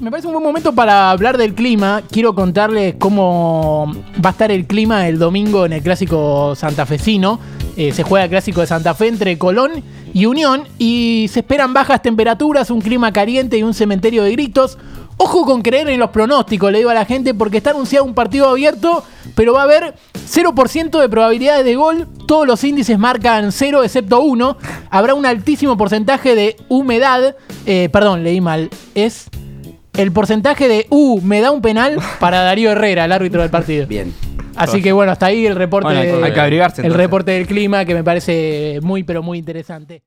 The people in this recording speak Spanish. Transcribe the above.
Me parece un buen momento para hablar del clima. Quiero contarles cómo va a estar el clima el domingo en el clásico santafesino. Eh, se juega el clásico de Santa Fe entre Colón y Unión y se esperan bajas temperaturas, un clima caliente y un cementerio de gritos. Ojo con creer en los pronósticos, le digo a la gente, porque está anunciado un partido abierto, pero va a haber 0% de probabilidades de gol. Todos los índices marcan 0 excepto 1. Habrá un altísimo porcentaje de humedad. Eh, perdón, leí mal. Es el porcentaje de U me da un penal para Darío Herrera, el árbitro del partido. Bien. Así que bueno, hasta ahí el reporte, Bueno, hay que- abrigarse, el reporte del clima que me parece muy pero muy interesante.